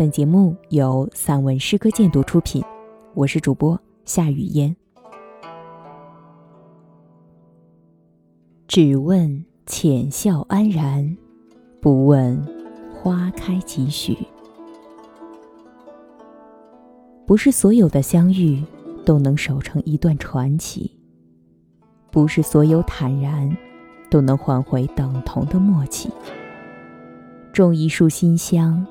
本节目由散文诗歌鉴读出品，我是主播夏雨嫣。只问浅笑安然，不问花开几许。不是所有的相遇都能守成一段传奇，不是所有坦然都能换回等同的默契。种一束馨香，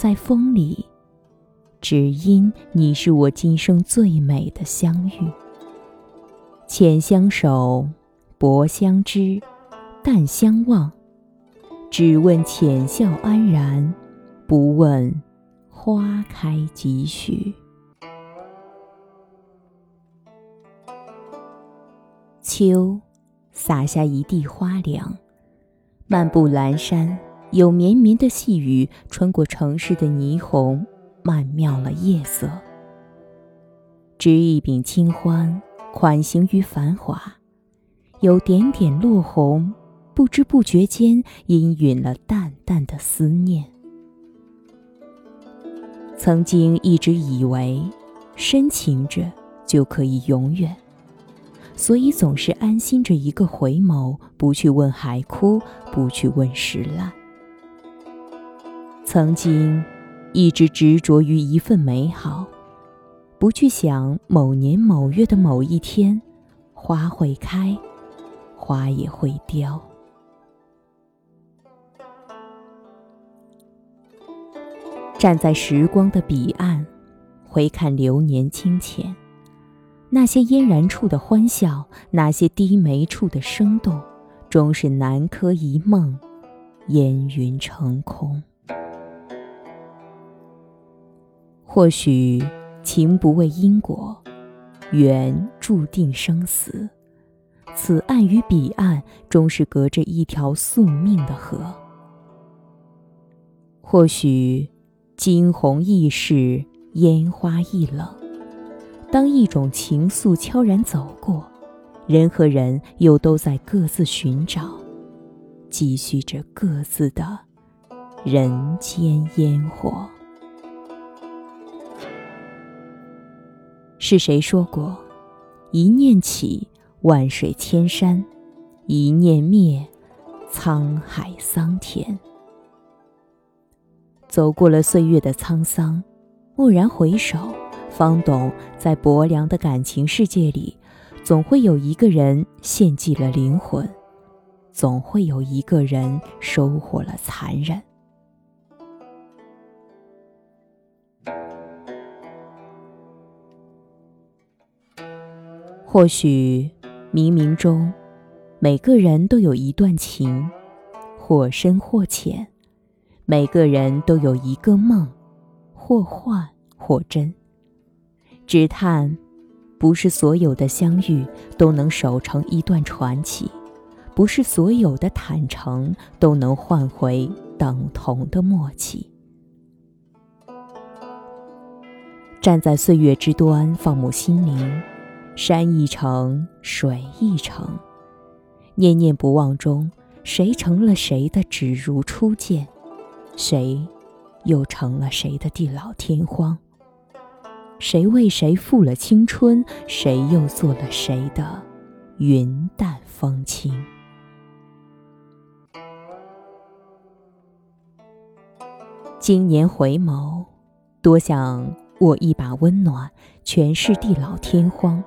在风里，只因你是我今生最美的相遇。浅相守，薄相知，淡相望，只问浅笑安然，不问花开几许。秋，洒下一地花凉，漫步阑珊。有绵绵的细雨穿过城市的霓虹，曼妙了夜色。执一柄清欢，款行于繁华，有点点落红，不知不觉间氤氲了淡淡的思念。曾经一直以为，深情着就可以永远，所以总是安心着一个回眸，不去问海枯，不去问石烂。曾经，一直执着于一份美好，不去想某年某月的某一天，花会开，花也会凋。站在时光的彼岸，回看流年清浅，那些嫣然处的欢笑，那些低眉处的生动，终是南柯一梦，烟云成空。或许情不为因果，缘注定生死。此岸与彼岸，终是隔着一条宿命的河。或许惊鸿易逝，烟花易冷。当一种情愫悄然走过，人和人又都在各自寻找，继续着各自的人间烟火。是谁说过，一念起，万水千山；一念灭，沧海桑田。走过了岁月的沧桑，蓦然回首，方懂，在薄凉的感情世界里，总会有一个人献祭了灵魂，总会有一个人收获了残忍。或许冥冥中，每个人都有一段情，或深或浅；每个人都有一个梦，或幻或真。只叹，不是所有的相遇都能守成一段传奇，不是所有的坦诚都能换回等同的默契。站在岁月之端，放牧心灵。山一程，水一程，念念不忘中，谁成了谁的只如初见？谁又成了谁的地老天荒？谁为谁负了青春？谁又做了谁的云淡风轻？今年回眸，多想握一把温暖，诠释地老天荒。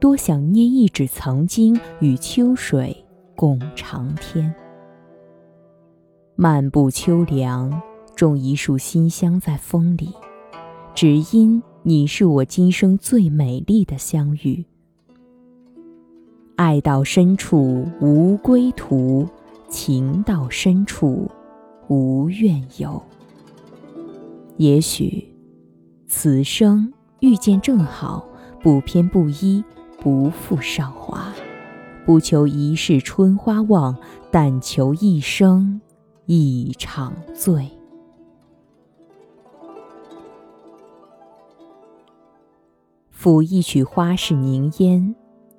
多想捏一指曾经，与秋水共长天。漫步秋凉，种一束馨香在风里，只因你是我今生最美丽的相遇。爱到深处无归途，情到深处无怨尤。也许此生遇见正好，不偏不倚。不负韶华，不求一世春花望，但求一生一场醉。抚一曲花事凝烟，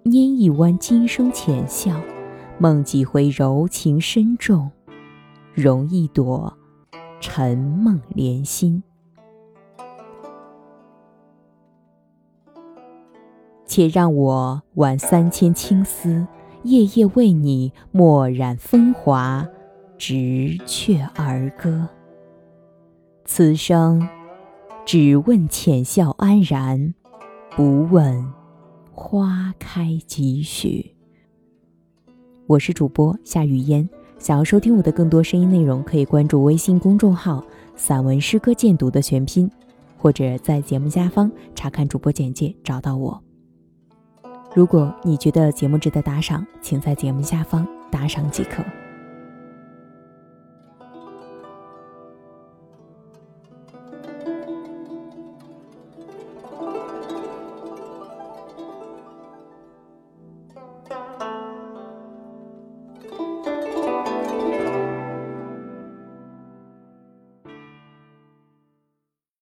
拈一弯今生浅笑，梦几回柔情深重，容一朵沉梦莲心。且让我挽三千青丝，夜夜为你墨染风华，直却儿歌。此生只问浅笑安然，不问花开几许。我是主播夏雨嫣，想要收听我的更多声音内容，可以关注微信公众号“散文诗歌鉴读”的全拼，或者在节目下方查看主播简介找到我。如果你觉得节目值得打赏，请在节目下方打赏即可。